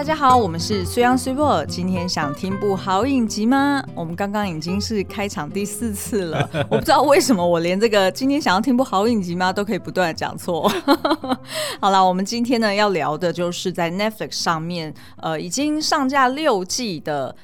大家好，我们是虽央随播。今天想听部好影集吗？我们刚刚已经是开场第四次了，我不知道为什么我连这个今天想要听部好影集吗都可以不断的讲错。好了，我们今天呢要聊的就是在 Netflix 上面，呃，已经上架六季的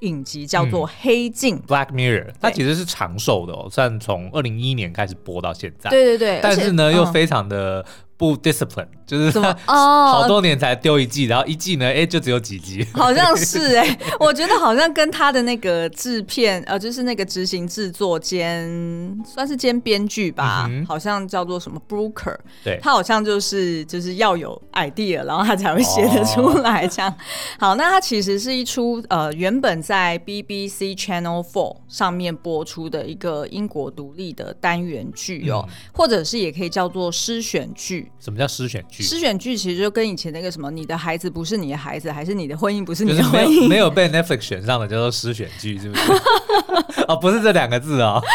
影集，叫做《黑镜》嗯、（Black Mirror）。它其实是长寿的哦，算从二零一一年开始播到现在。对对对，但是呢，且又非常的。不 discipline 就是什么 哦，好多年才丢一季，然后一季呢，哎，就只有几集，好像是哎，我觉得好像跟他的那个制片，呃，就是那个执行制作兼算是兼编剧吧，嗯、好像叫做什么 Brooker，对，他好像就是就是要有 idea，然后他才会写得出来这样。哦、好，那他其实是一出呃原本在 BBC Channel Four 上面播出的一个英国独立的单元剧哦，嗯、或者是也可以叫做诗选剧。什么叫诗选剧？诗选剧其实就跟以前那个什么，你的孩子不是你的孩子，还是你的婚姻不是你的婚姻，没有，没有被 Netflix 选上的叫做诗选剧，是不是？哦，不是这两个字哦。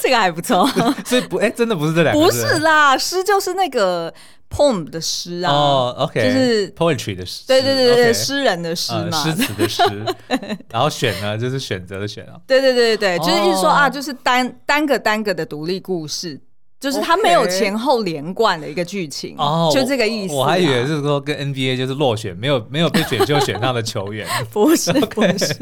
这个还不错，所以不，哎，真的不是这两个字。不是啦，诗就是那个 poem 的诗啊。哦，OK，就是 poetry 的诗。对对对对，诗人的诗嘛，诗词的诗。然后选呢，就是选择的选啊。对对对对对，就是意思说啊，就是单单个单个的独立故事。就是他没有前后连贯的一个剧情，Okay. 就这个意思啊。我还以为是说跟 NBA 就是落选，没有没有被选秀选上的球员，不是不是。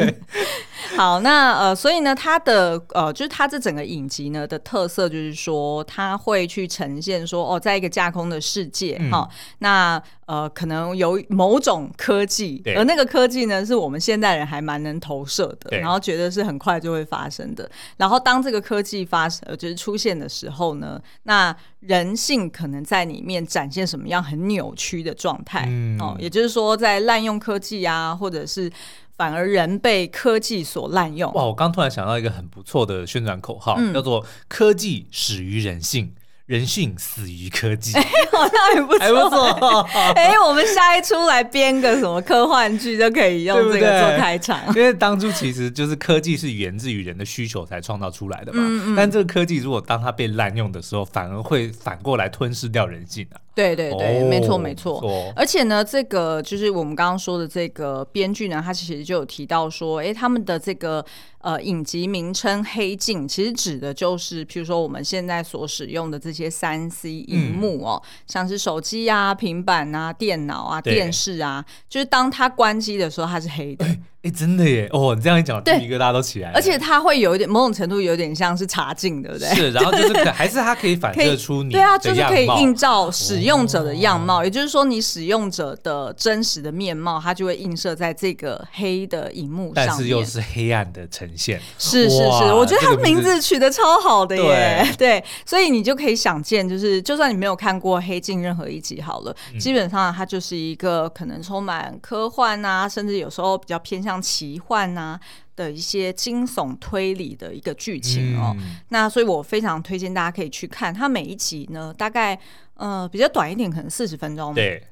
好，那呃，所以呢，它的呃，就是它这整个影集呢的特色就是说，它会去呈现说，哦，在一个架空的世界哈、嗯哦，那呃，可能有某种科技，而那个科技呢，是我们现代人还蛮能投射的，然后觉得是很快就会发生的。然后当这个科技发生，呃，就是出现的时候呢，那人性可能在里面展现什么样很扭曲的状态？嗯、哦，也就是说，在滥用科技啊，或者是。反而人被科技所滥用。哇！我刚突然想到一个很不错的宣传口号，嗯、叫做“科技始于人性”。人性死于科技，哎、欸，好像也不错，还不错。哎、欸，我们下一出来编个什么科幻剧，就可以用这个做开场。因为当初其实就是科技是源自于人的需求才创造出来的嘛。嗯嗯。但这个科技如果当它被滥用的时候，反而会反过来吞噬掉人性啊。对对对，哦、没错没错。而且呢，这个就是我们刚刚说的这个编剧呢，他其实就有提到说，哎、欸，他们的这个。呃，影集名称《黑镜》其实指的就是，譬如说我们现在所使用的这些三 C 荧幕哦，嗯、像是手机啊、平板啊、电脑啊、对电视啊，就是当它关机的时候，它是黑的。欸哎，真的耶！哦，你这样一讲，第一个大家都起来了。而且它会有一点某种程度，有点像是茶镜，对不对？是，然后就是可 还是它可以反射出你。对啊，就是可以映照使用者的样貌，也就是说，你使用者的真实的面貌，它就会映射在这个黑的荧幕上，但是又是黑暗的呈现。是是是，我觉得它名字取得超好的耶。对，所以你就可以想见，就是就算你没有看过《黑镜》任何一集好了，基本上它就是一个可能充满科幻啊，甚至有时候比较偏向奇幻。啊的一些惊悚推理的一个剧情哦，嗯、那所以我非常推荐大家可以去看。它每一集呢，大概呃比较短一点，可能四十分钟。对。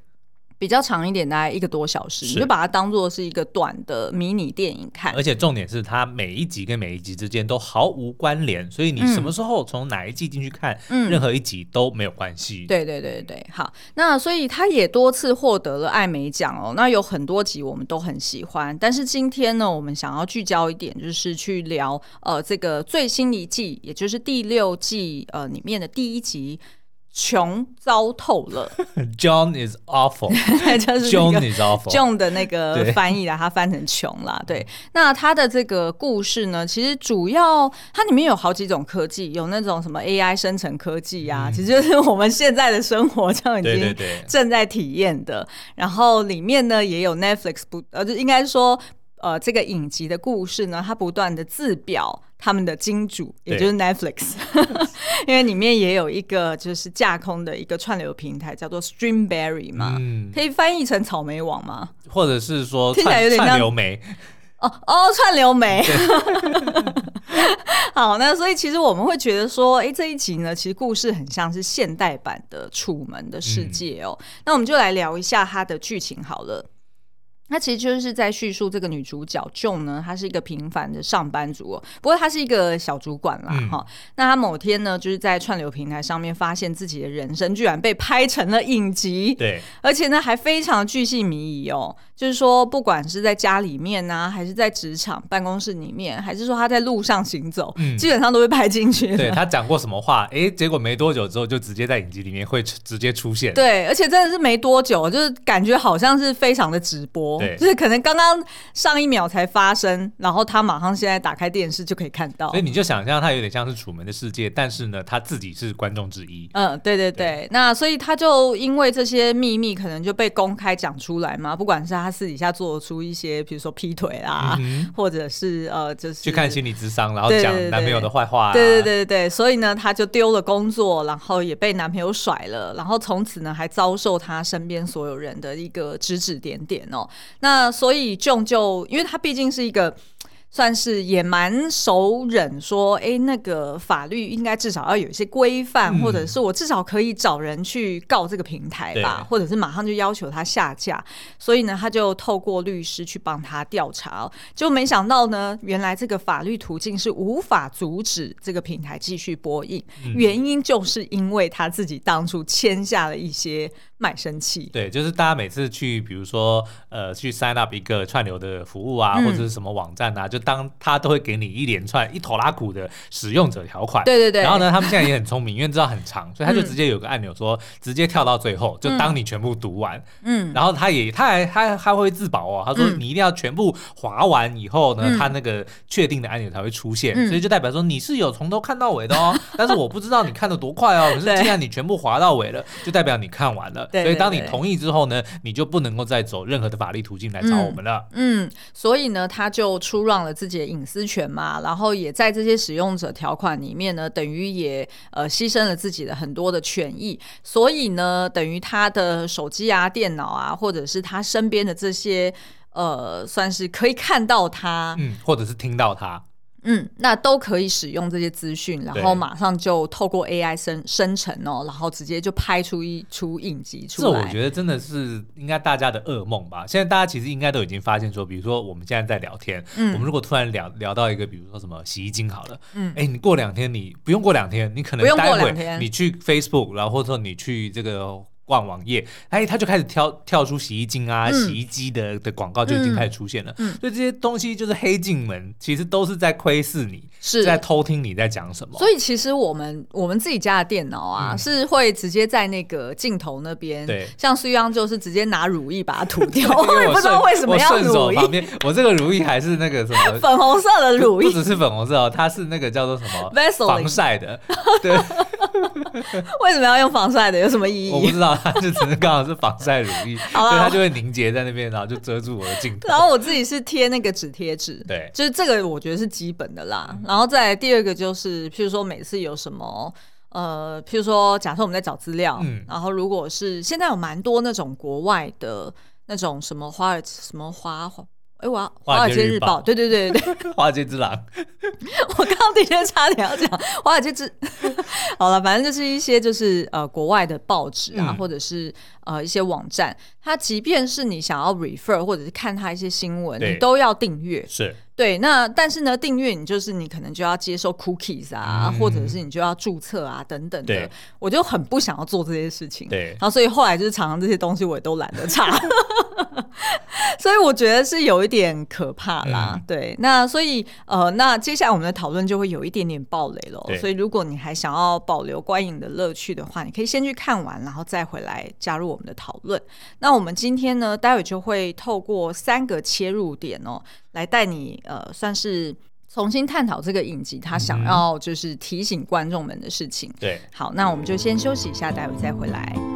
比较长一点，大概一个多小时，是你就把它当做是一个短的迷你电影看。而且重点是，它每一集跟每一集之间都毫无关联，所以你什么时候从哪一季进去看，嗯、任何一集都没有关系。对对对对，好，那所以它也多次获得了艾美奖哦。那有很多集我们都很喜欢，但是今天呢，我们想要聚焦一点，就是去聊呃这个最新一季，也就是第六季呃里面的第一集。穷糟透了，John is awful，就是 John is awful，John 的那个 翻译啦，他翻成穷啦。对，那他的这个故事呢，其实主要它里面有好几种科技，有那种什么 AI 生成科技啊，其实就是我们现在的生活这样已经正在体验的。然后里面呢也有 Netflix 不，呃，就应该说。呃，这个影集的故事呢，它不断的自表他们的金主，也就是 Netflix，因为里面也有一个就是架空的一个串流平台，叫做 Streamberry 嘛，嗯、可以翻译成草莓网吗？或者是说听起来有点像串流媒？哦哦，串流媒。好，那所以其实我们会觉得说，哎，这一集呢，其实故事很像是现代版的《楚门的世界》哦。嗯、那我们就来聊一下它的剧情好了。那其实就是在叙述这个女主角 Joan 呢，她是一个平凡的上班族哦，不过她是一个小主管啦哈、嗯。那她某天呢，就是在串流平台上面发现自己的人生居然被拍成了影集，对，而且呢还非常巨细靡遗哦。就是说，不管是在家里面啊，还是在职场办公室里面，还是说她在路上行走，嗯、基本上都被拍进去。对，她讲过什么话，哎，结果没多久之后就直接在影集里面会直接出现。对，而且真的是没多久，就是感觉好像是非常的直播，对，就是可能刚刚上一秒才发生，然后他马上现在打开电视就可以看到。所以你就想象他有点像是楚门的世界，但是呢，他自己是观众之一。嗯，对对对，对。那所以他就因为这些秘密可能就被公开讲出来嘛，不管是他私底下做。出一些，比如说劈腿啊，嗯、或者是呃，就是去看心理咨商，然后讲男朋友的坏话、啊。对对对对，所以呢，他就丢了工作，然后也被男朋友甩了，然后从此呢，还遭受他身边所有人的一个指指点点哦。那所以 John 就，因为他毕竟是一个。算是也蛮熟稔，说，哎，那个法律应该至少要有一些规范，嗯，或者是我至少可以找人去告这个平台吧，或者是马上就要求他下架。所以呢，他就透过律师去帮他调查，就没想到呢，原来这个法律途径是无法阻止这个平台继续播映，嗯，原因就是因为他自己当初签下了一些。卖身契，对，就是大家每次去，比如说，呃，去 sign up 一个串流的服务啊，嗯、或者是什么网站啊，就当他都会给你一连串一头拉库的使用者条款。对对对。然后呢，他们现在也很聪明，因为知道很长，所以他就直接有个按钮说，直接跳到最后，就当你全部读完。嗯。然后他也，他还，他还会自保哦，他说你一定要全部滑完以后呢，他那个确定的按钮才会出现，所以就代表说你是有从头看到尾的哦。但是我不知道你看的多快哦，可是既然你全部滑到尾了，就代表你看完了。所以当你同意之后呢，你就不能够再走任何的法律途径来找我们了。嗯，嗯，所以呢，他就出让了自己的隐私权嘛，然后也在这些使用者条款里面呢，等于也呃牺牲了自己的很多的权益。所以呢，等于他的手机啊、电脑啊，或者是他身边的这些呃，算是可以看到他，嗯，或者是听到他。嗯，那都可以使用这些资讯，然后马上就透过 AI 生生成哦，然后直接就拍出一出影集出来。这我觉得真的是应该大家的噩梦吧？现在大家其实应该都已经发现说，比如说我们现在在聊天，嗯，我们如果突然聊聊到一个，比如说什么洗衣精好了，嗯，哎，你过两天你不用过两天，你可能待会你去 Facebook，然后或者说你去这个。逛网页，哎，他就开始跳跳出洗衣精啊、嗯、洗衣机的的广告就已经开始出现了。嗯，所以这些东西就是黑进门，其实都是在窥视你，是在偷听你在讲什么。所以其实我们我们自己家的电脑啊、嗯，是会直接在那个镜头那边，对，像苏央就是直接拿乳液把它涂掉。我也不知道为什么要乳液。旁边，我这个乳液还是那个什么 粉红色的乳液，不只是粉红色哦，它是那个叫做什么防晒的。对，为什么要用防晒的？有什么意义？我不知道，它就只是刚好。是防晒乳液，所以它就会凝结在那边，然后就遮住我的镜头。然后我自己是贴那个纸贴纸，对，就是这个我觉得是基本的啦。嗯、然后再来第二个就是，譬如说每次有什么，呃，譬如说假设我们在找资料，嗯，然后如果是现在有蛮多那种国外的那种什么华尔什么华华。哎，我要华尔街日报，对对对对对，华尔街之狼。我刚刚的确差点要讲华尔街之，好了，反正就是一些就是呃国外的报纸啊，嗯、或者是呃一些网站，它即便是你想要 refer 或者是看它一些新闻，你都要订阅。是。对，那但是呢，订阅你就是你可能就要接受 cookies 啊，嗯、或者是你就要注册啊等等的，我就很不想要做这些事情。对，然后所以后来就是常常这些东西我也都懒得查，所以我觉得是有一点可怕啦。嗯、对，那所以呃，那接下来我们的讨论就会有一点点暴雷了。所以如果你还想要保留观影的乐趣的话，你可以先去看完，然后再回来加入我们的讨论。那我们今天呢，待会就会透过三个切入点哦。来带你呃，算是重新探讨这个影集，他想要就是提醒观众们的事情。对，好，那我们就先休息一下，待会再回来。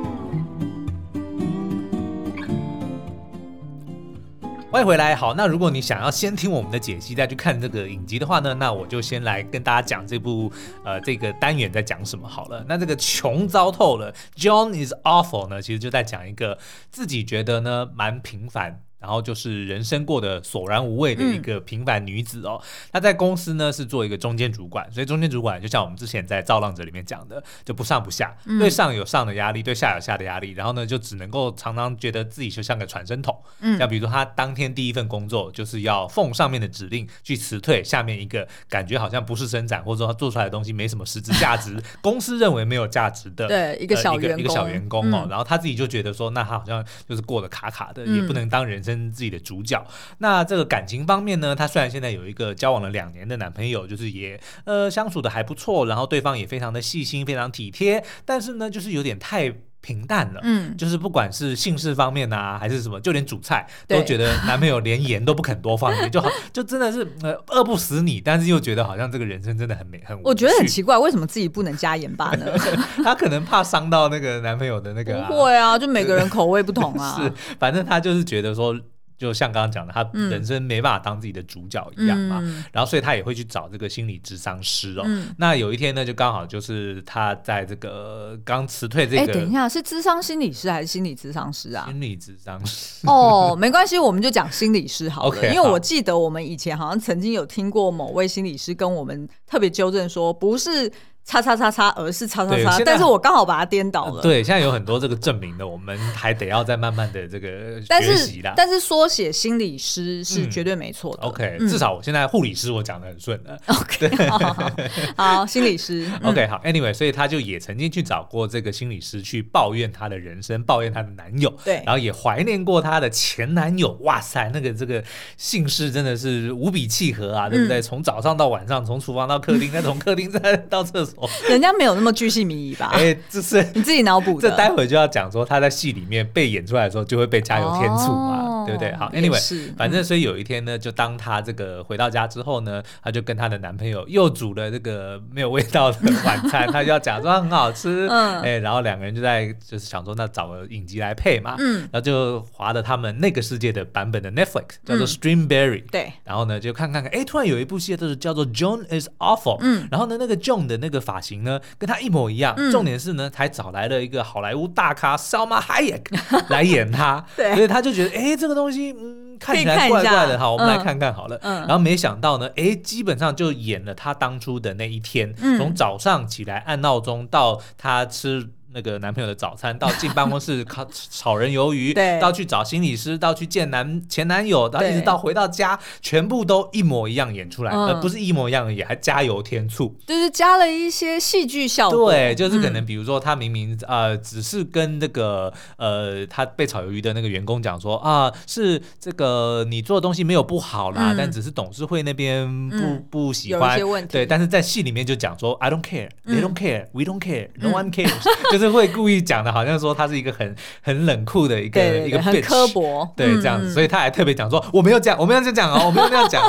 欢迎回来。好，那如果你想要先听我们的解析再去看这个影集的话呢，那我就先来跟大家讲这部呃这个单元在讲什么好了。那这个穷糟透了，John is awful 呢，其实就在讲一个自己觉得呢蛮平凡。然后就是人生过得索然无味的一个平凡女子哦。她在公司呢是做一个中间主管，所以中间主管就像我们之前在《造浪者》里面讲的，就不上不下，对上有上的压力，对下有下的压力，然后呢就只能够常常觉得自己就像个传声筒。嗯，像比如说她当天第一份工作就是要奉上面的指令去辞退下面一个感觉好像不是生产，或者说她做出来的东西没什么实质价值，公司认为没有价值的，对一个小员工，一个小员工哦，然后她自己就觉得说，那她好像就是过得卡卡的，也不能当人。跟自己的主角，那这个感情方面呢，她虽然现在有一个交往了两年的男朋友，就是也呃相处的还不错，然后对方也非常的细心，非常体贴，但是呢，就是有点太平淡了，嗯，就是不管是姓氏方面啊，还是什么，就连煮菜都觉得男朋友连盐都不肯多放一点，就好，就真的是呃饿不死你，但是又觉得好像这个人生真的很美很。我觉得很奇怪，为什么自己不能加盐巴呢？他可能怕伤到那个男朋友的那个、啊。不会啊，就每个人口味不同啊。是，反正他就是觉得说。就像刚刚讲的，他人生没办法当自己的主角一样嘛，嗯、然后所以他也会去找这个心理咨商师哦。嗯、那有一天呢，就刚好就是他在这个刚辞退这个，哎，等一下，是智商心理师还是心理咨商师啊？心理咨商师哦，没关系，我们就讲心理师好了，okay, 因为我记得我们以前好像曾经有听过某位心理师跟我们特别纠正说，不是。叉叉叉叉，而是叉叉叉，但是我刚好把它颠倒了、呃。对，现在有很多这个证明的，我们还得要再慢慢的这个学习啦。但是缩写心理师是绝对没错的。嗯、OK，、嗯、至少我现在护理师我讲的很顺的。OK，好，好，好，好，心理师。OK，好，Anyway，所以他就也曾经去找过这个心理师去抱怨他的人生，抱怨他的男友。对，然后也怀念过他的前男友。哇塞，那个这个姓氏真的是无比契合啊，对不对？从、嗯、早上到晚上，从厨房到客厅，再从客厅再到厕所，人家没有。那么巨细靡遗吧？哎，这是你自己脑补的。这待会就要讲说他在戏里面被演出来的时候，就会被加油添醋嘛，哦、对不对？好，Anyway，反正所以有一天呢，就当她这个回到家之后呢，她就跟她的男朋友又煮了这个没有味道的晚餐，她就要假装很好吃，嗯，哎，然后两个人就在就是想说，那找个影集来配嘛，嗯，然后就划了他们那个世界的版本的 Netflix 叫做 Streamberry，、嗯、对，然后呢就看看看，哎，突然有一部戏就是叫做 John is Awful，嗯，然后呢那个 John 的那个发型呢跟他一模一样，嗯、重点是呢，还找来了一个好莱坞大咖 Salma Hayek 来演他，对，所以他就觉得，哎，这个东西，嗯，看起来怪怪的，好，我们来看看好了。嗯，然后没想到呢，哎，基本上就演了他当初的那一天，嗯、从早上起来按闹钟到他吃。那个男朋友的早餐，到进办公室 烤炒人鱿鱼，对，到去找心理师，到去见男前男友，到一直到回到家，全部都一模一样演出来，而不是一模一样的演，还加油添醋，就是加了一些戏剧效果。对，就是可能比如说他明明呃只是跟那个呃他被炒鱿鱼的那个员工讲说啊，是这个你做的东西没有不好啦，但只是董事会那边不不喜欢，对，但是在戏里面就讲说 I don't care, they don't care, we don't care, no one cares。就是会故意讲的，好像说他是一个很很冷酷的一个一个很刻薄，对这样子，嗯、所以他还特别讲说我没有这样，我没有这样讲哦，我没有这样讲，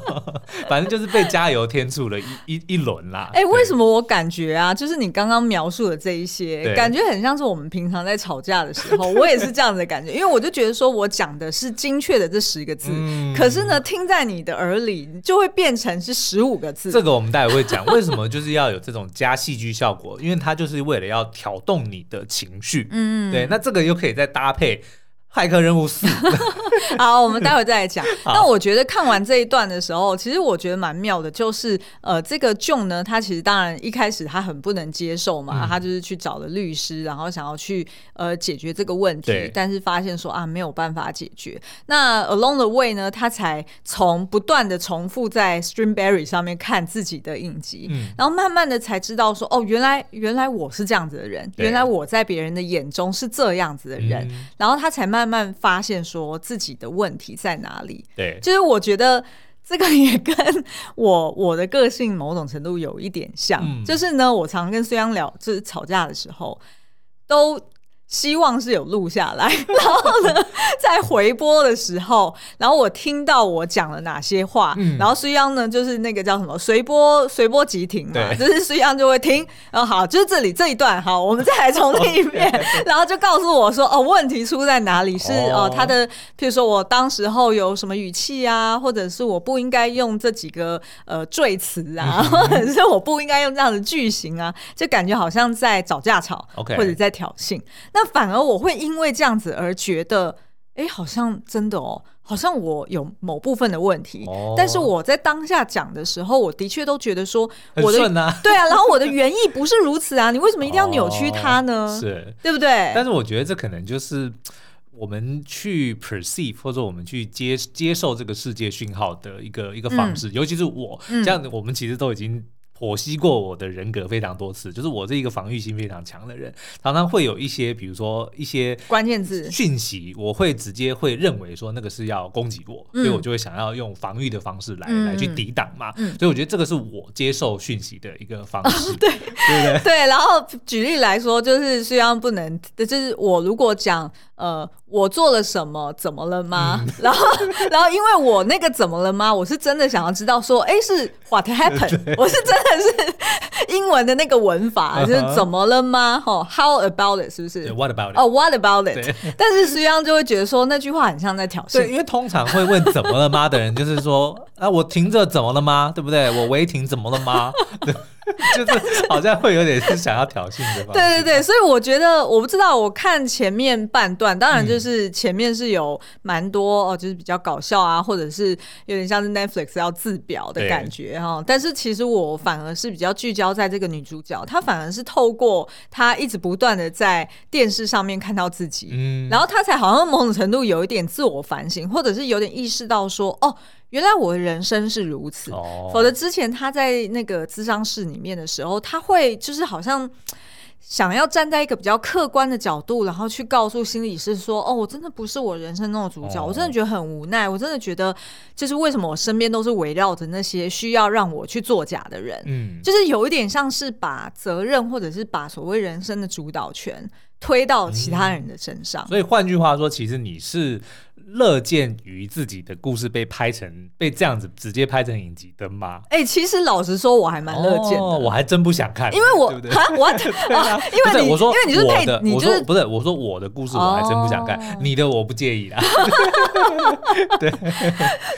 反正就是被加油添醋了一一一轮啦。哎、欸，为什么我感觉啊，就是你刚刚描述的这一些，感觉很像是我们平常在吵架的时候，我也是这样子的感觉，因为我就觉得说我讲的是精确的这十个字，嗯、可是呢，听在你的耳里就会变成是十五个字。这个我们待会会讲，为什么就是要有这种加戏剧效果，因为他就是为了要。挑动你的情绪，嗯，对，那这个又可以再搭配。骇客任务四，好，我们待会再来讲。那我觉得看完这一段的时候，其实我觉得蛮妙的，就是呃，这个 John 呢，他其实当然一开始他很不能接受嘛，嗯、他就是去找了律师，然后想要去呃解决这个问题，但是发现说啊没有办法解决。那 Along the way 呢，他才从不断的重复在 Streamberry 上面看自己的影集，嗯、然后慢慢的才知道说哦，原来原来我是这样子的人，原来我在别人的眼中是这样子的人，嗯、然后他才慢。慢慢慢发现说自己的问题在哪里，对，就是我觉得这个也跟我我的个性某种程度有一点像，嗯、就是呢，我常跟孙杨聊，就是吵架的时候都。希望是有录下来，然后呢，在回播的时候，然后我听到我讲了哪些话，嗯、然后苏央呢，就是那个叫什么随波随波即停嘛，对就是苏央就会听，然后好，就是这里这一段，好，我们再来重听一遍，然后就告诉我说，哦，问题出在哪里？是哦，他的，譬如说我当时候有什么语气啊，或者是我不应该用这几个呃赘词啊，或者是我不应该用这样的句型啊，就感觉好像在找架吵.或者在挑衅。那反而我会因为这样子而觉得哎，好像真的哦，好像我有某部分的问题，哦、但是我在当下讲的时候，我的确都觉得说我的，对啊，然后我的原意不是如此啊，你为什么一定要扭曲它呢？哦、是，对不对？但是我觉得这可能就是我们去 perceive 或者我们去接接受这个世界讯号的一个一个方式，嗯、尤其是我、嗯、这样，我们其实都已经。剖析过我的人格非常多次，就是我是一个防御心非常强的人，常常会有一些，比如说一些关键字讯息，我会直接会认为说那个是要攻击我，嗯、所以我就会想要用防御的方式来、嗯、来去抵挡嘛。嗯、所以我觉得这个是我接受讯息的一个方式，哦、对对不对？对。然后举例来说，就是虽然不能，就是我如果讲。呃，我做了什么？怎么了吗？嗯、然后，然后，因为我那个怎么了吗？我是真的想要知道说，哎，是 what happened？我是真的是英文的那个文法，就是怎么了吗？哈，how about it？是不是？What about it？哦、oh,，What about it？但是实际上就会觉得说那句话很像在挑衅。对，因为通常会问怎么了吗的人，就是说啊，我停着怎么了吗？对不对？我违停怎么了吗？就是好像会有点是想要挑衅的吧？对对对，所以我觉得我不知道，我看前面半段，当然就是前面是有蛮多哦，就是比较搞笑啊，或者是有点像是 Netflix 要自表的感觉哈。对但是其实我反而是比较聚焦在这个女主角，她反而是透过她一直不断的在电视上面看到自己，嗯，然后她才好像某种程度有一点自我反省，或者是有点意识到说哦。原来我的人生是如此，哦、否则之前他在那个咨商室里面的时候，他会就是好像想要站在一个比较客观的角度，然后去告诉心理师说：“哦，我真的不是我人生中的主角，哦、我真的觉得很无奈，我真的觉得就是为什么我身边都是围绕着那些需要让我去作假的人，嗯，就是有一点像是把责任或者是把所谓人生的主导权推到其他人的身上。嗯、所以换句话说，其实你是。乐见于自己的故事被拍成被这样子直接拍成影集的吗？哎，其实老实说，我还蛮乐见的。我还真不想看，因为我？我因为我说，因为你是配的，我说不是，我说我的故事我还真不想看，你的我不介意啦。对，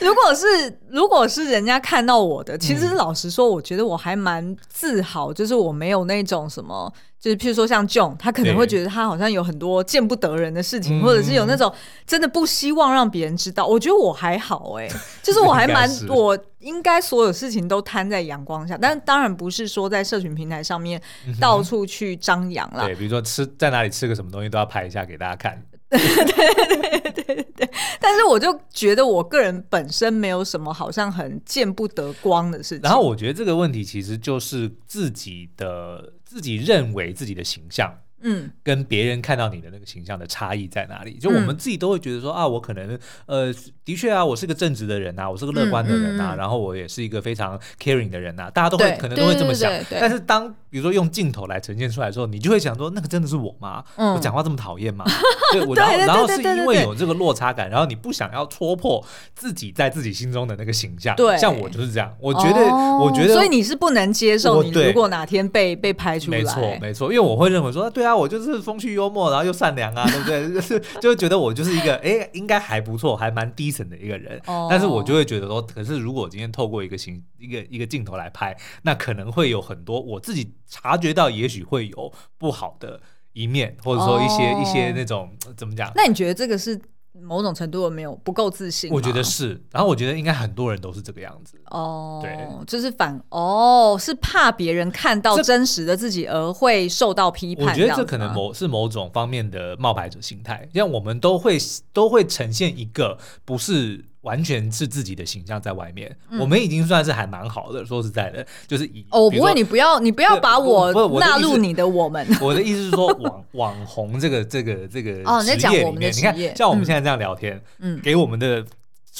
如果是如果是人家看到我的，其实老实说，我觉得我还蛮自豪，就是我没有那种什么。就是譬如说像 John，他可能会觉得他好像有很多见不得人的事情，或者是有那种真的不希望让别人知道。嗯、我觉得我还好哎、欸，就是我还 蛮我应该所有事情都摊在阳光下，但当然不是说在社群平台上面到处去张扬啦。对，比如说吃在哪里吃个什么东西都要拍一下给大家看。对对对对对，但是我就觉得我个人本身没有什么好像很见不得光的事情。然后我觉得这个问题其实就是自己的。自己认为自己的形象，嗯，跟别人看到你的那个形象的差异在哪里？就我们自己都会觉得说啊，我可能呃，的确啊，我是个正直的人呐，我是个乐观的人呐，然后我也是一个非常 caring 的人呐，大家都会可能都会这么想。但是当比如说用镜头来呈现出来的时候，你就会想说，那个真的是我吗？我讲话这么讨厌吗？对，我然后然后是因为有这个落差感，然后你不想要戳破自己在自己心中的那个形象。对，像我就是这样，我觉得，我觉得，所以你是不能接受你如果哪天被被拍出来，没错没错，因为我会认为说，对啊，我就是风趣幽默，然后又善良啊，对不对？就是就会觉得我就是一个哎，应该还不错，还蛮 decent 的一个人。但是我就会觉得说，可是如果今天透过一个形一个一个镜头来拍，那可能会有很多我自己察觉到，也许会有不好的一面，或者说一些、哦、一些那种怎么讲？那你觉得这个是某种程度的没有不够自信？我觉得是，然后我觉得应该很多人都是这个样子。哦，对，就是反哦，是怕别人看到真实的自己而会受到批判。我觉得这可能某是某种方面的冒牌者心态，像我们都会都会呈现一个不是。完全是自己的形象在外面，我们已经算是还蛮好的。说实在的，就是以哦，不会，你不要，你不要把我纳入你的我们。我的意思是说，网网红这个这个这个哦，你在讲我们的你看，像我们现在这样聊天，嗯，给我们的。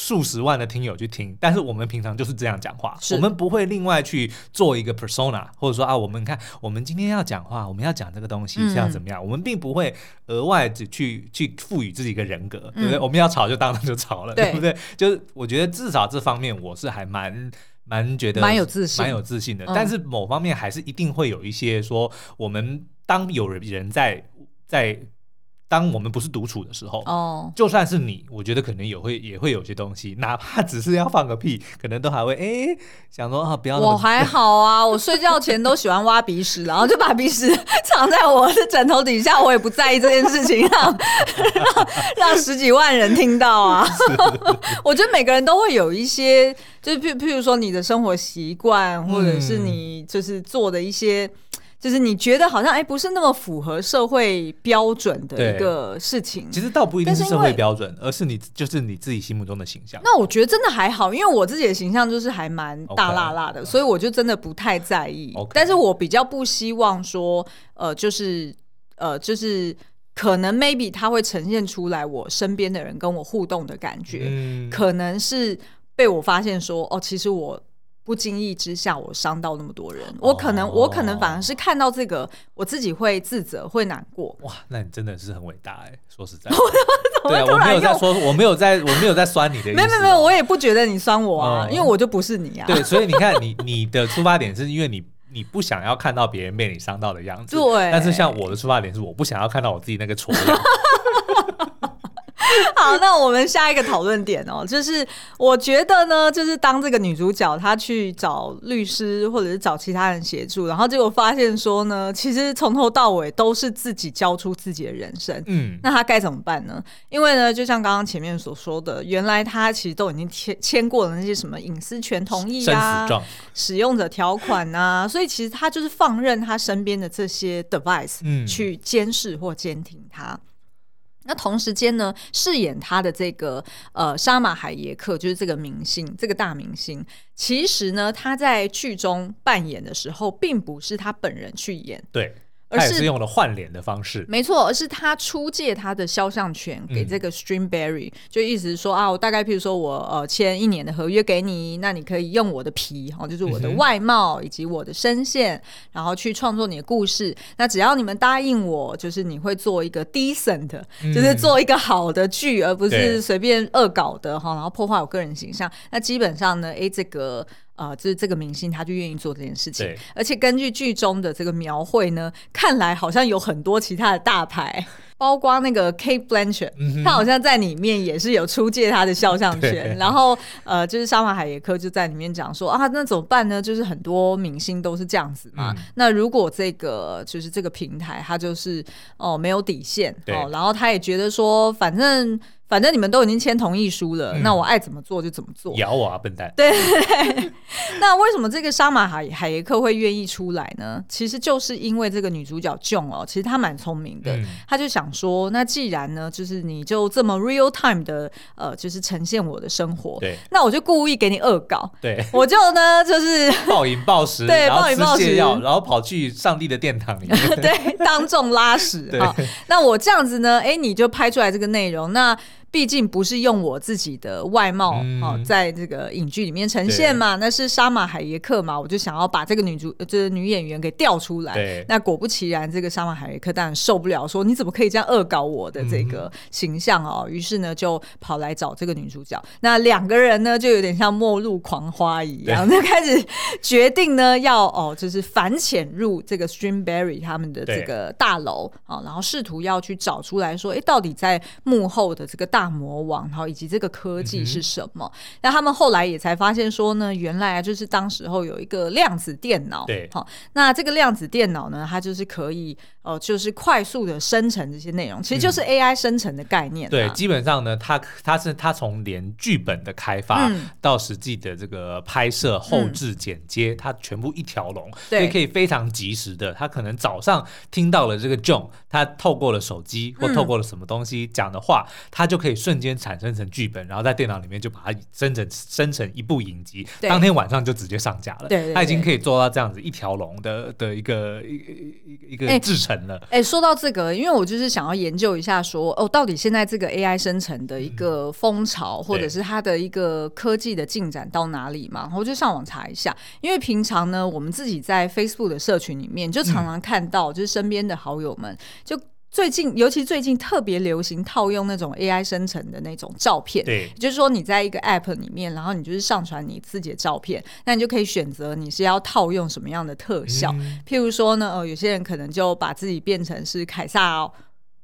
数十万的听友去听，但是我们平常就是这样讲话，我们不会另外去做一个 persona，或者说啊，我们看我们今天要讲话，我们要讲这个东西是要怎么样，嗯、我们并不会额外去去去赋予自己一个人格，嗯、对不对？我们要吵就当然就吵了，对，对不对？就是我觉得至少这方面我是还蛮蛮觉得蛮有自信，蛮有自信的。嗯、但是某方面还是一定会有一些说，我们当有人在在。当我们不是独处的时候，哦，就算是你，我觉得可能也会也会有些东西，哪怕只是要放个屁，可能都还会哎想说啊，不要。我还好啊，我睡觉前都喜欢挖鼻屎，然后就把鼻屎藏在我的枕头底下，我也不在意这件事情，让让 让十几万人听到啊。我觉得每个人都会有一些，就是譬譬如说你的生活习惯，或者是你就是做的一些。就是你觉得好像哎，不是那么符合社会标准的一个事情。其实倒不一定是社会标准，而是你就是你自己心目中的形象。那我觉得真的还好，因为我自己的形象就是还蛮大辣辣的，okay, 所以我就真的不太在意。Okay. 但是我比较不希望说，呃，就是呃，就是可能 maybe 他会呈现出来，我身边的人跟我互动的感觉，嗯、可能是被我发现说，哦，其实我。不经意之下，我伤到那么多人，我可能，我可能反而是看到这个，我自己会自责，会难过。哇，那你真的是很伟大哎！说实在，对啊，我没有在说，我没有在，我没有在酸你的意思。没有没有没有，我也不觉得你酸我啊，因为我就不是你啊。对，所以你看，你你的出发点是因为你你不想要看到别人被你伤到的样子。对。但是像我的出发点是，我不想要看到我自己那个丑样。好，那我们下一个讨论点哦，就是我觉得呢，就是当这个女主角她去找律师或者是找其他人协助，然后结果发现说呢，其实从头到尾都是自己交出自己的人生，嗯，那她该怎么办呢？因为呢，就像刚刚前面所说的，原来她其实都已经签签过了那些什么隐私权同意啊、使用者条款啊，所以其实她就是放任她身边的这些 device 去监视或监听她。那同时间呢，饰演他的这个呃沙马海耶克，就是这个明星，这个大明星，其实呢，他在剧中扮演的时候，并不是他本人去演，对。而是用了换脸的方式，没错，而是他出借他的肖像权给这个 Streamberry，、嗯、就意思是说啊，我大概譬如说我呃签一年的合约给你，那你可以用我的皮哦，就是我的外貌以及我的声线，嗯、然后去创作你的故事。那只要你们答应我，就是你会做一个 decent，、嗯、就是做一个好的剧，而不是随便恶搞的哈，然后破坏我个人形象。那基本上呢，哎，这个。啊、呃，就是这个明星，他就愿意做这件事情。而且根据剧中的这个描绘呢，看来好像有很多其他的大牌，包括那个 Kate Blanchett，、嗯、他好像在里面也是有出借他的肖像权。然后呃，就是沙马海耶科就在里面讲说啊，那怎么办呢？就是很多明星都是这样子嘛。嗯、那如果这个就是这个平台，他就是哦、呃、没有底线哦，然后他也觉得说，反正。反正你们都已经签同意书了，嗯、那我爱怎么做就怎么做。咬我啊，笨蛋！对，那为什么这个沙马海海耶克会愿意出来呢？其实就是因为这个女主角 June 哦，其实她蛮聪明的，她、嗯、就想说，那既然呢，就是你就这么 real time 的呃，就是呈现我的生活，对，那我就故意给你恶搞，对，我就呢就是 暴饮暴食，对，暴饮暴食，然后跑去上帝的殿堂里面，对，当众拉屎啊。那我这样子呢，哎，你就拍出来这个内容，那。毕竟不是用我自己的外貌、嗯、哦，在这个影剧里面呈现嘛，那是沙马海耶克嘛，我就想要把这个女主，就是女演员给调出来。那果不其然，这个沙马海耶克当然受不了，说你怎么可以这样恶搞我的这个形象哦？于、嗯、是呢，就跑来找这个女主角。那两个人呢，就有点像末路狂花一样，就开始决定呢，要哦，就是反潜入这个 Streamberry 他们的这个大楼啊、哦，然后试图要去找出来说，哎，到底在幕后的这个大大魔王，然后以及这个科技是什么？嗯、那他们后来也才发现说呢，原来啊，就是当时候有一个量子电脑。对，好，那这个量子电脑呢，它就是可以呃，就是快速的生成这些内容，其实就是 AI 生成的概念、啊嗯。对，基本上呢，它它是它从连剧本的开发到实际的这个拍摄、后置、剪接，它全部一条龙，所以可以非常及时的。他可能早上听到了这个 John，他透过了手机或透过了什么东西讲的话，他就可以。瞬间产生成剧本，然后在电脑里面就把它生成生成一部影集，当天晚上就直接上架了。对，他已经可以做到这样子一条龙的的一个一一一个制哎、说到这个，因为我就是想要研究一下说，说哦，到底现在这个 AI 生成的一个风潮，嗯、或者是它的一个科技的进展到哪里嘛？然后就上网查一下，因为平常呢，我们自己在 Facebook 的社群里面就常常看到，就是身边的好友们就。最近，尤其最近特别流行套用那种 AI 生成的那种照片，对，就是说你在一个 App 里面，然后你就是上传你自己的照片，那你就可以选择你是要套用什么样的特效。嗯、譬如说呢，呃，有些人可能就把自己变成是凯撒哦。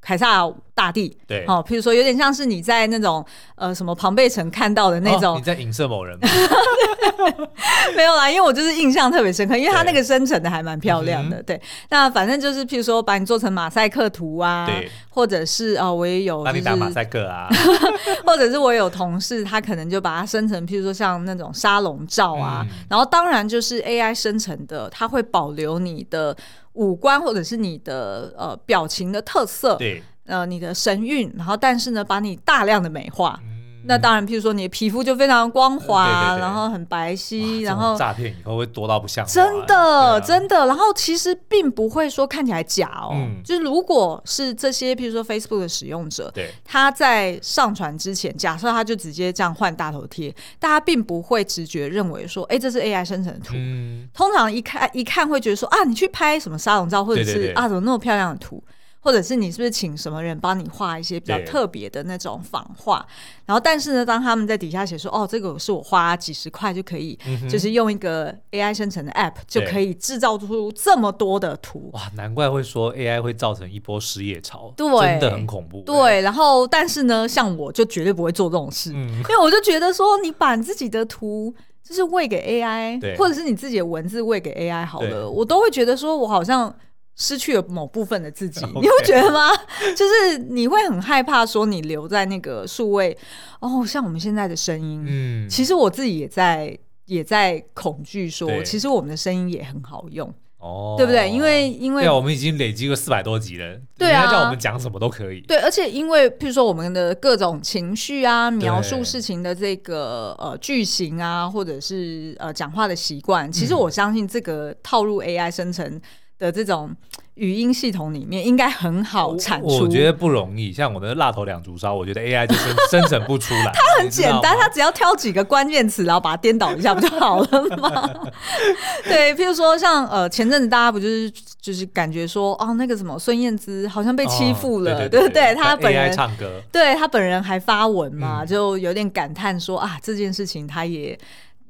凯撒大帝，对，哦，譬如说有点像是你在那种呃什么庞贝城看到的那种，哦、你在影射某人吗？没有啦，因为我就是印象特别深刻，因为他那个生成的还蛮漂亮的，对。那反正就是譬如说把你做成马赛克图啊，对，或者是哦，我也有、就是，帮你打马赛克啊，或者是我有同事他可能就把它生成，譬如说像那种沙龙照啊，嗯、然后当然就是 AI 生成的，它会保留你的。五官或者是你的呃表情的特色，对，呃你的神韵，然后但是呢，把你大量的美化。嗯那当然，譬如说你的皮肤就非常光滑，对对对，然后很白皙，然后诈骗以后会多到不像。真的，啊、真的。然后其实并不会说看起来假哦，嗯、就是如果是这些譬如说 Facebook 的使用者，对，他在上传之前，假设他就直接这样换大头贴，大家并不会直觉认为说，哎，这是 AI 生成的图。嗯、通常一看一看会觉得说，啊，你去拍什么沙龙照，或者是啊，怎么那么漂亮的图？或者是你是不是请什么人帮你画一些比较特别的那种仿画？然后，但是呢，当他们在底下写说：“哦，这个是我花几十块就可以，嗯、就是用一个 AI 生成的 App 就可以制造出这么多的图。”哇，难怪会说 AI 会造成一波失业潮，对，真的很恐怖。对，然后但是呢，像我就绝对不会做这种事，嗯、因为我就觉得说，你把自己的图就是喂给 AI，或者是你自己的文字喂给 AI 好了，我都会觉得说我好像。失去了某部分的自己. 你会觉得吗？就是你会很害怕说你留在那个数位哦，像我们现在的声音，嗯，其实我自己也在也在恐惧说，其实我们的声音也很好用哦，对不对？因为因为对、啊，我们已经累积了四百多集了，对啊，叫我们讲什么都可以，对，而且因为譬如说我们的各种情绪啊，描述事情的这个呃句型啊，或者是呃讲话的习惯，其实我相信这个套入 AI 生成。的这种语音系统里面应该很好产出，我觉得不容易。像我的辣头两竹烧，我觉得 AI 就生 生成不出来。它很简单，它只要挑几个关键词，然后把它颠倒一下不就好了吗？对，譬如说像呃前阵子大家不就是就是感觉说哦那个什么孙燕姿好像被欺负了，哦、对不对？他本人唱歌，对他本人还发文嘛，嗯、就有点感叹说啊这件事情他也。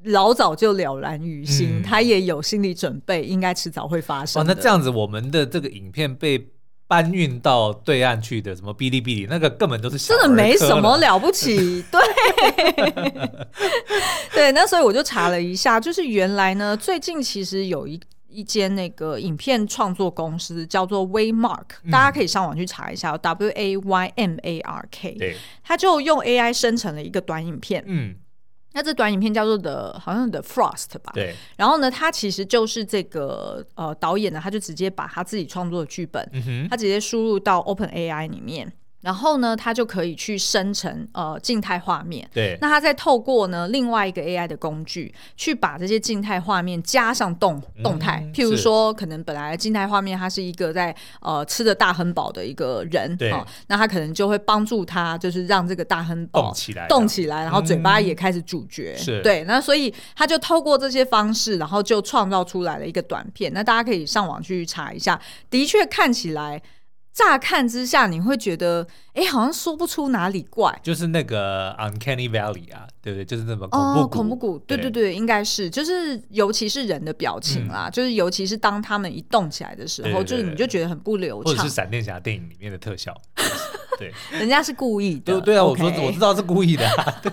老早就了然于心，嗯、他也有心理准备，应该迟早会发生。哦，那这样子，我们的这个影片被搬运到对岸去的，什么哔哩哔哩，那个根本都是真的没什么了不起。对，对，那所以我就查了一下，就是原来呢，最近其实有一一间那个影片创作公司叫做 Waymark，嗯、大家可以上网去查一下，W A Y M A R K，对，他就用 AI 生成了一个短影片，嗯。那这短影片叫做的，好像 The Frost 吧。对。然后呢，他其实就是这个呃导演呢，他就直接把他自己创作的剧本，嗯、他直接输入到 Open AI 里面。然后呢，它就可以去生成呃静态画面。对。那它再透过呢另外一个 AI 的工具，去把这些静态画面加上动动态。嗯、譬如说，可能本来静态画面它是一个在呃吃着大亨堡的一个人，对、哦。那他可能就会帮助他，就是让这个大亨堡动起来，动起来，然后嘴巴也开始咀嚼。嗯、是。对。那所以他就透过这些方式，然后就创造出来了一个短片。那大家可以上网去查一下，的确看起来。乍看之下，你会觉得，哎、欸，好像说不出哪里怪，就是那个 Uncanny Valley 啊，对不对？就是那么恐怖恐怖谷，对。对对，对应该是，就是尤其是人的表情啦，嗯、就是尤其是当他们一动起来的时候，就是你就觉得很不流畅，或者是闪电侠电影里面的特效。对，人家是故意的。对对啊，我说我知道是故意的，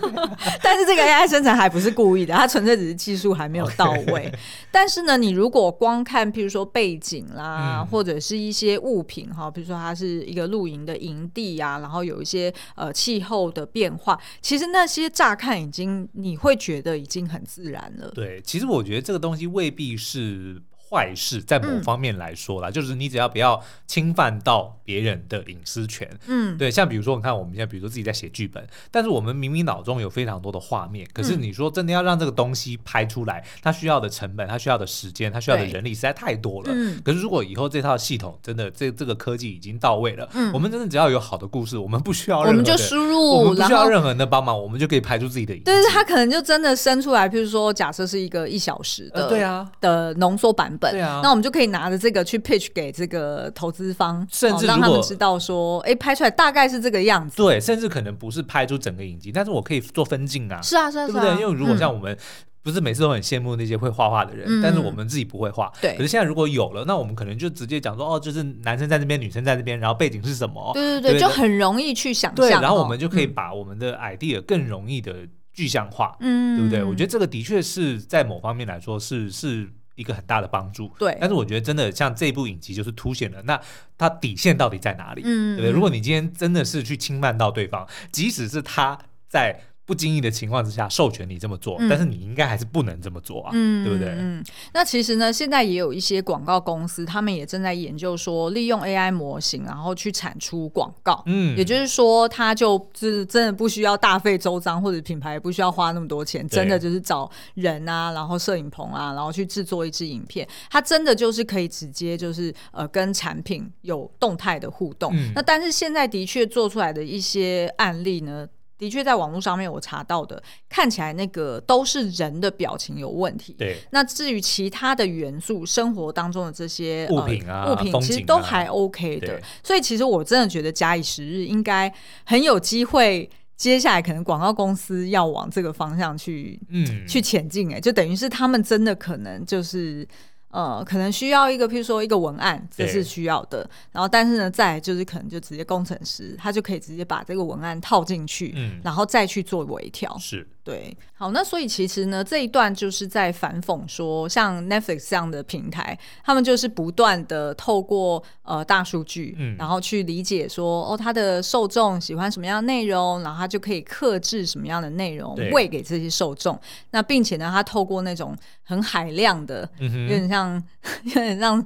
但是这个 AI 生成还不是故意的，它纯粹只是技术还没有到位。但是呢，你如果光看，譬如说背景啦，或者是一些物品哈，比如说它是一个露营的营地啊，然后有一些呃气候的变化，其实那些乍看已经你会觉得已经很自然了。对，其实我觉得这个东西未必是。坏事在某方面来说啦，嗯、就是你只要不要侵犯到别人的隐私权，嗯，对，像比如说，你看我们现在，比如说自己在写剧本，但是我们明明脑中有非常多的画面，可是你说真的要让这个东西拍出来，它需要的成本、它需要的时间、它需要的人力实在太多了。嗯，可是如果以后这套系统真的这这个科技已经到位了，嗯，我们真的只要有好的故事，我们不需要任何的，我们就输入，我们不需要任何人的帮忙，我们就可以拍出自己的影。对，它可能就真的生出来，譬如说，假设是一个一小时的，对啊，的浓缩版本，对啊，那我们就可以。拿着这个去 pitch 给这个投资方，甚至、哦、让他们知道说，哎，拍出来大概是这个样子。对，甚至可能不是拍出整个影集，但是我可以做分镜啊。是啊，是啊，对不对？因为如果像我们不是每次都很羡慕那些会画画的人，嗯、但是我们自己不会画。对。可是现在如果有了，那我们可能就直接讲说，哦，就是男生在那边，女生在那边，然后背景是什么？对对对，对就很容易去想象。对，然后我们就可以把我们的 idea 更容易的具象化，嗯，对不对？我觉得这个的确是在某方面来说是是一个很大的帮助。对。但是我觉得真的像这部影集就是凸显了那他底线到底在哪里，嗯，对不对？如果你今天真的是去侵犯到对方，即使是他在。不经意的情况之下授权你这么做，嗯、但是你应该还是不能这么做啊，嗯、对不对？嗯，那其实呢，现在也有一些广告公司，他们也正在研究说，利用 AI 模型，然后去产出广告。嗯，也就是说，他就是真的不需要大费周章，或者品牌不需要花那么多钱，真的就是找人啊，然后摄影棚啊，然后去制作一支影片，它真的就是可以直接就是呃跟产品有动态的互动。嗯、那但是现在的确做出来的一些案例呢？的确，在网络上面我查到的，看起来那个都是人的表情有问题。对。那至于其他的元素，生活当中的这些物品啊、呃、物品，其实都还 OK 的。所以，其实我真的觉得假以时日，应该很有机会。接下来可能广告公司要往这个方向去，嗯，去前进。哎，就等于是他们真的可能就是。呃，可能需要一个，譬如说一个文案，这是需要的。然后，但是呢，再就是可能就直接工程师，他就可以直接把这个文案套进去，嗯，然后再去做微调。是。对，好，那所以其实呢，这一段就是在反讽说，像 Netflix 这样的平台，他们就是不断的透过呃大数据，嗯，然后去理解说，哦，他的受众喜欢什么样的内容，然后他就可以克制什么样的内容喂给这些受众。那并且呢，他透过那种很海量的，嗯、有点像，有点像。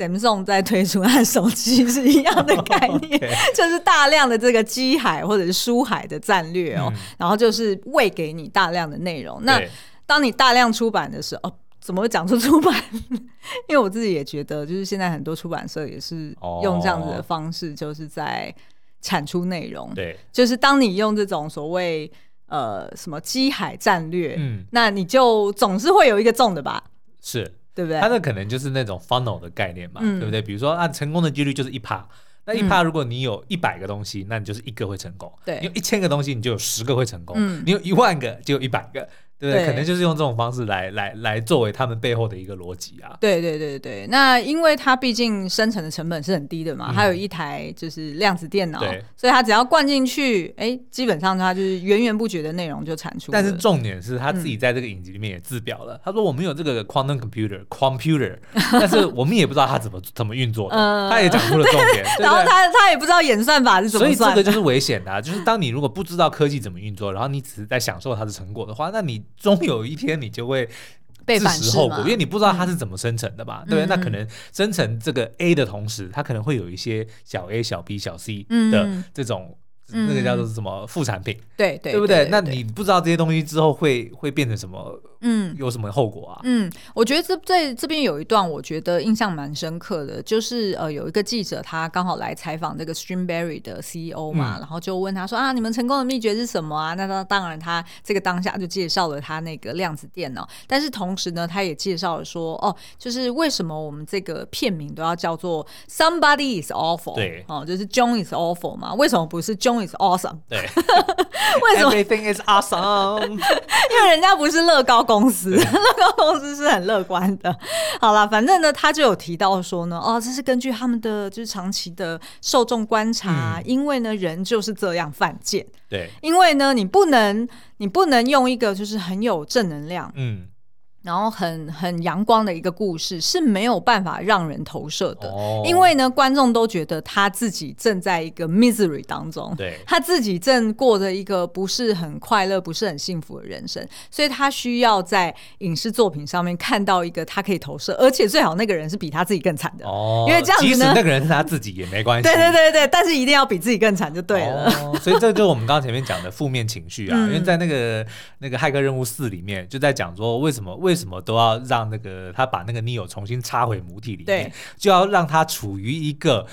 Samsung 在推出它的手机是一样的 概念就是大量的这个机海或者是书海的战略哦，嗯、然后就是喂给你大量的内容。那当你大量出版的时候，哦，怎么会讲出出版？因为我自己也觉得，就是现在很多出版社也是用这样子的方式，就是在产出内容。对，就是当你用这种所谓呃什么机海战略，嗯，那你就总是会有一个中的吧？是。对不对？它的可能就是那种 funnel 的概念嘛，嗯、对不对？比如说啊，成功的几率就是一趴，那一趴如果你有一百个东西，嗯、那你就是一个会成功；对，你有一千个东西，你就有十个会成功；嗯、你有一万个，就有一百个。对，对，可能就是用这种方式来来来作为他们背后的一个逻辑啊。对对对对，那因为它毕竟生成的成本是很低的嘛，它、嗯、有一台就是量子电脑，所以它只要灌进去，哎，基本上它就是源源不绝的内容就产出。但是重点是他自己在这个影集里面也自表了，嗯、他说我们有这个 quantum computer，computer，但是我们也不知道它怎么怎么运作的，嗯、他也讲出了重点。对对然后他他也不知道演算法是怎么算的，所以这个就是危险的、啊，就是当你如果不知道科技怎么运作，然后你只是在享受它的成果的话，那你。终有一天，你就会自食后果，因为你不知道它是怎么生成的嘛，嗯、对不对？那可能生成这个 A 的同时，它可能会有一些小 a、小 b、小 c 的这种。那个叫做什么副产品？对对，对不对？那你不知道这些东西之后会会变成什么？嗯，有什么后果啊？嗯，我觉得这在这边有一段，我觉得印象蛮深刻的，就是呃，有一个记者他刚好来采访这个 Streamberry 的 CEO 嘛，然后就问他说啊，你们成功的秘诀是什么啊？那他当然他这个当下就介绍了他那个量子电脑，但是同时呢，他也介绍了说哦，就是为什么我们这个片名都要叫做 Somebody is awful？对，哦，就是 John is awful 嘛？为什么不是 John？is awesome，对，为什么？Everything is awesome，因为人家不是乐高公司，乐高公司是很乐观的。好了，反正呢，他就有提到说呢，哦，这是根据他们的就是长期的受众观察，嗯、因为呢，人就是这样犯贱，对，因为呢，你不能，你不能用一个就是很有正能量，嗯。然后很很阳光的一个故事是没有办法让人投射的，哦、因为呢，观众都觉得他自己正在一个 misery 当中，对，他自己正过着一个不是很快乐、不是很幸福的人生，所以他需要在影视作品上面看到一个他可以投射，而且最好那个人是比他自己更惨的，哦，因为这样子呢，即使那个人是他自己也没关系，对对对对，但是一定要比自己更惨就对了。哦、所以这就是我们刚刚前面讲的负面情绪啊，嗯、因为在那个那个骇客任务四里面就在讲说为什么为。为什么都要让那个他把那个 Neo 重新插回母体里面？对，就要让他处于一个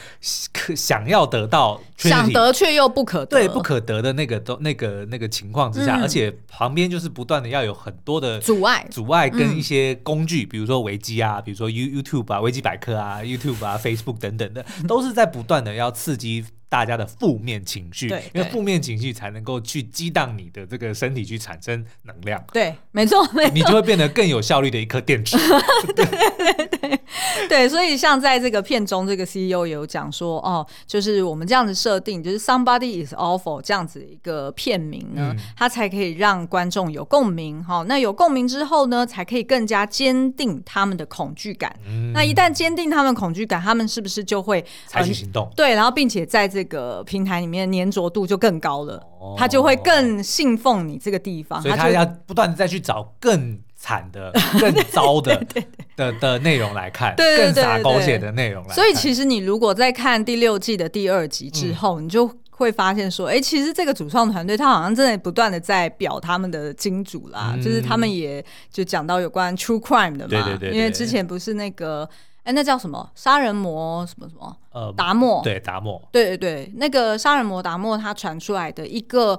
可想要得到、想得却又不可得，对不可得的那个都那个那个情况之下，嗯、而且旁边就是不断的要有很多的阻碍、阻碍跟一些工具，嗯、比如说维基啊，比如说 You YouTube 啊、维基百科啊、YouTube 啊、Facebook 等等的，都是在不断的要刺激。大家的负面情绪，对，因为负面情绪才能够去激荡你的这个身体去产生能量。对，没错，没错，你就会变得更有效率的一颗电池。对对对 对，所以像在这个片中，这个 CEO 也有讲说，哦，就是我们这样子设定，就是 Somebody is awful 这样子一个片名呢，嗯、它才可以让观众有共鸣。哈、哦，那有共鸣之后呢，才可以更加坚定他们的恐惧感。嗯、那一旦坚定他们恐惧感，他们是不是就会采取行动、呃？对，然后并且在这个平台里面粘着度就更高了，哦、他就会更信奉你这个地方，所以他要不断的再去找更惨的、更糟的 的的内容来看，对对对对更洒狗血的内容来看。所以其实你如果在看第六季的第二集之后，嗯、你就会发现说，哎、欸，其实这个主创团队他好像真的不断的在表他们的金主啦，嗯、就是他们也就讲到有关 true crime 的嘛，对对对对，因为之前不是那个。哎，那叫什么？杀人魔什么什么？呃，达莫。对达莫，对对对，那个杀人魔达莫他传出来的一个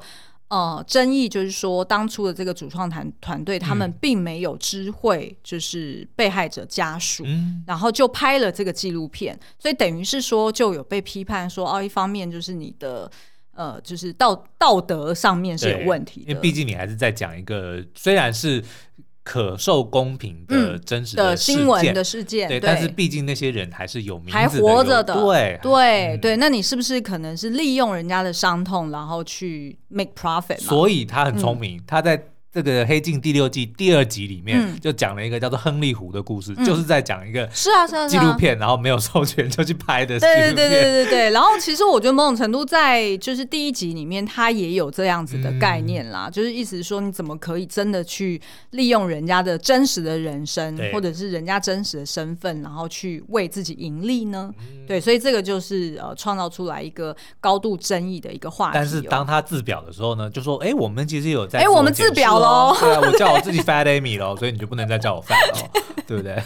呃争议，就是说当初的这个主创团团队他们并没有知会，就是被害者家属，嗯、然后就拍了这个纪录片，所以等于是说就有被批判说，哦，一方面就是你的呃，就是道道德上面是有问题的，因为毕竟你还是在讲一个虽然是。可受公平的真实的新闻的事件，对，但是毕竟那些人还是有名还活着的，对对对，那你是不是可能是利用人家的伤痛，然后去 make profit？所以他很聪明，他在。这个《黑镜》第六季第二集里面就讲了一个叫做亨利湖的故事，嗯、就是在讲一个是啊是啊纪录片，然后没有授权就去拍的。对对对对对对。然后其实我觉得某种程度在就是第一集里面，他也有这样子的概念啦，嗯、就是意思是说你怎么可以真的去利用人家的真实的人生，或者是人家真实的身份，然后去为自己盈利呢？嗯、对，所以这个就是呃创造出来一个高度争议的一个话题、喔。但是当他自表的时候呢，就说：“哎，我们其实有在哎，我们自表喽。”对啊，我叫我自己 Fat Amy 喽，所以你就不能再叫我 Fat 了，对不对？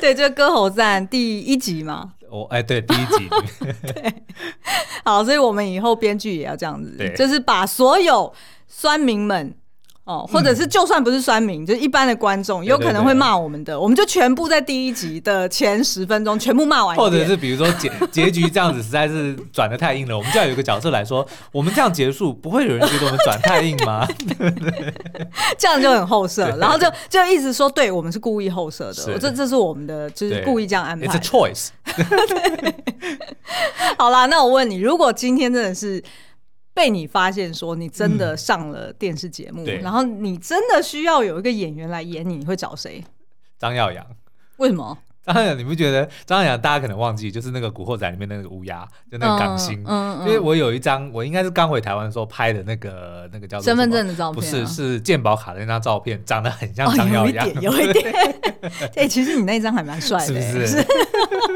对，就歌喉赞第一集嘛。哦，哎，对，第一集。对，好，所以我们以后编剧也要这样子，对就是把所有酸民们。哦，或者是就算不是酸民，嗯、就一般的观众，有可能会骂我们的，我们就全部在第一集的前十分钟全部骂完。或者是比如说结 结局这样子实在是转的太硬了，我们就要有一个角色来说，我们这样结束不会有人觉得我们转太硬吗？这样就很后设，然后就就一直说，对我们是故意后设的，是这这是我们的，就是故意这样安排。It's a choice。好啦，那我问你，如果今天真的是。被你发现说你真的上了电视节目，嗯、然后你真的需要有一个演员来演你，你会找谁？张耀扬。为什么？张耀扬，你不觉得张耀扬？大家可能忘记，就是那个《古惑仔》里面那个乌鸦，就那个港星。嗯因为我有一张，我应该是刚回台湾的时候拍的那个那个叫做身份证的照片，啊，不是是健保卡的那张照片，长得很像张耀扬，哦，有一点，有一点。哎 对，其实你那张还蛮帅的，是不是？是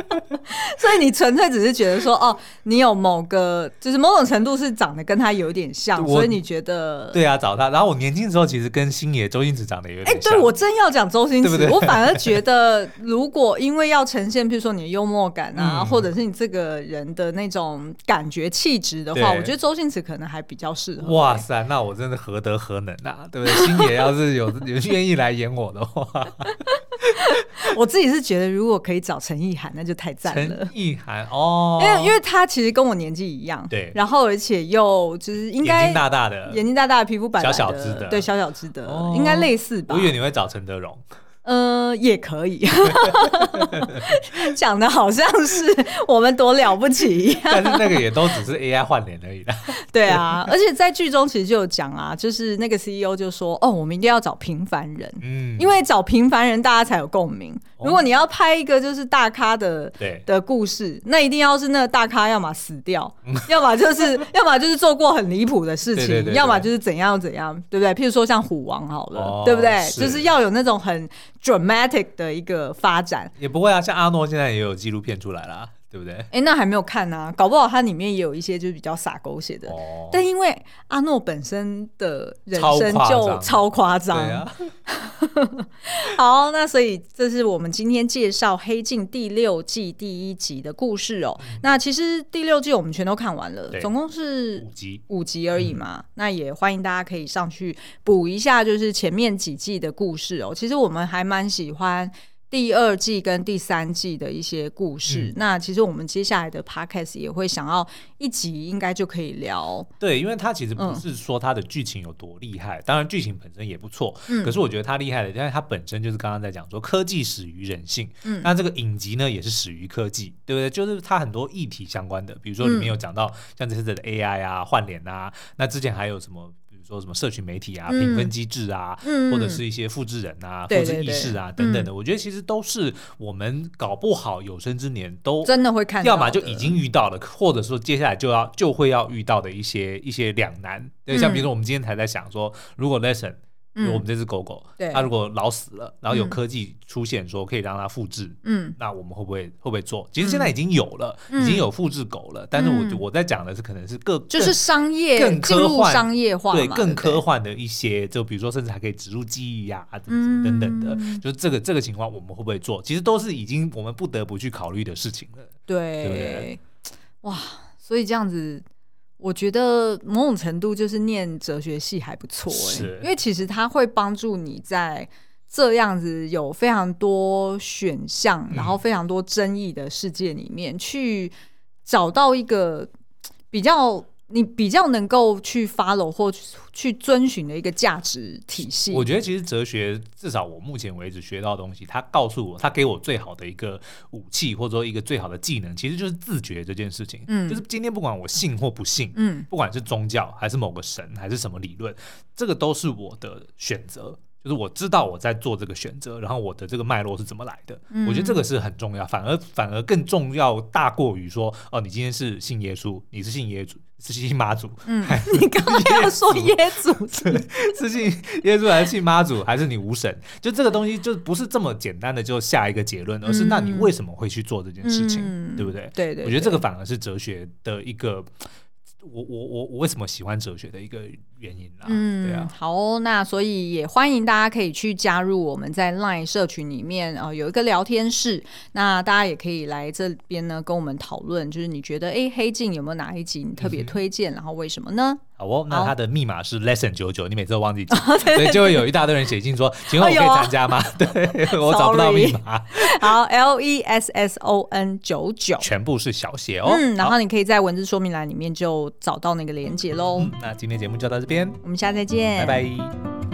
所以你纯粹只是觉得说，哦，你有某个，就是某种程度是长得跟他有点像，所以你觉得对啊，找他。然后我年轻的时候其实跟星爷周星驰长得有点像。哎，对我真要讲周星驰，我反而觉得，如果因为要呈现，比如说你的幽默感啊，嗯、或者是你这个人的那种感觉气质的话，我觉得周星驰可能还比较适合。哇塞，那我真的何德何能啊，对不对？星爷要是有有愿意来演我的话。我自己是觉得，如果可以找陈意涵，那就太赞了。陈意涵哦，因为因为他其实跟我年纪一样，对，然后而且又就是应该眼睛大大的，眼睛大大的，皮肤白白的，小小只的，对，小小只的，哦、应该类似吧。我以为你会找陈德容。呃，也可以，讲的好像是我们多了不起一样，但是那个也都只是 AI 换脸而已的。对啊，而且在剧中其实就有讲啊，就是那个 CEO 就说：“哦，我们一定要找平凡人，嗯，因为找平凡人大家才有共鸣。如果你要拍一个就是大咖的对的故事，那一定要是那个大咖，要么死掉，要么就是要么就是做过很离谱的事情，要么就是怎样怎样，对不对？譬如说像虎王好了，对不对？就是要有那种很。”的一个发展。也不会啊，像阿诺现在也有纪录片出来了，对不对？哎，那还没有看呢、啊，搞不好它里面也有一些就是比较洒狗血的。哦、但因为阿诺本身的人生就超夸张。对啊、好，那所以这是我们今天介绍《黑镜》第六季第一集的故事哦。嗯、那其实第六季我们全都看完了，总共是五集五集而已嘛。嗯、那也欢迎大家可以上去补一下，就是前面几季的故事哦。其实我们还蛮喜欢。第二季跟第三季的一些故事，嗯、那其实我们接下来的 podcast 也会想要一集应该就可以聊。对，因为它其实不是说它的剧情有多厉害，嗯、当然剧情本身也不错。嗯、可是我觉得它厉害的，因为它本身就是刚刚在讲说科技始于人性。嗯，那这个影集呢也是始于科技，对不对？就是它很多议题相关的，比如说里面有讲到像这次的 AI 啊、换脸啊，那之前还有什么？说什么社群媒体啊、评分机制啊，嗯、或者是一些复制人啊、复制意识啊等等的，我觉得其实都是我们搞不好有生之年都真的会看到，要么就已经遇到了，或者说接下来就要就会要遇到的一些一些两难。对，像比如说我们今天才在想说，如果 Lesson。我们这只狗狗，它如果老死了，然后有科技出现说可以让它复制，嗯，那我们会不会会不会做？其实现在已经有了，已经有复制狗了。但是我我在讲的是可能是更就是商业更科幻商业化，对，更科幻的一些，就比如说甚至还可以植入记忆呀，等等的，就是这个这个情况我们会不会做？其实都是已经我们不得不去考虑的事情了。对，哇，所以这样子。我觉得某种程度就是念哲学系还不错哎，是因为其实它会帮助你在这样子有非常多选项，嗯、然后非常多争议的世界里面去找到一个比较。你比较能够去 follow 或去遵循的一个价值体系，我觉得其实哲学至少我目前为止学到的东西，它告诉我，它给我最好的一个武器，或者说一个最好的技能，其实就是自觉这件事情。嗯，就是今天不管我信或不信，嗯，不管是宗教还是某个神还是什么理论，这个都是我的选择。就是我知道我在做这个选择，然后我的这个脉络是怎么来的，嗯、我觉得这个是很重要，反而反而更重要大过于说哦，你今天是信耶稣，你是信耶稣，是信妈祖，嗯，你刚刚要说耶稣是 是信耶稣还是信妈祖，还是你无神？就这个东西就不是这么简单的就下一个结论，而是那你为什么会去做这件事情，嗯、对不对？对，对对，我觉得这个反而是哲学的一个。我我我我为什么喜欢哲学的一个原因啦？嗯，对啊，好哦，那所以也欢迎大家可以去加入我们在 LINE 社群里面啊、呃，有一个聊天室，那大家也可以来这边呢跟我们讨论，就是你觉得哎，黑镜有没有哪一集你特别推荐，嗯、然后为什么呢？好哦，那他的密码是 lesson 九九，你每次都忘记记，所以就会有一大堆人写信说，请问我可以参加吗？对，我找不到密码。好，L E S S O N 九九，全部是小写哦。嗯，然后你可以在文字说明栏里面就找到那个连接喽。那今天节目就到这边，我们下次再见，拜拜。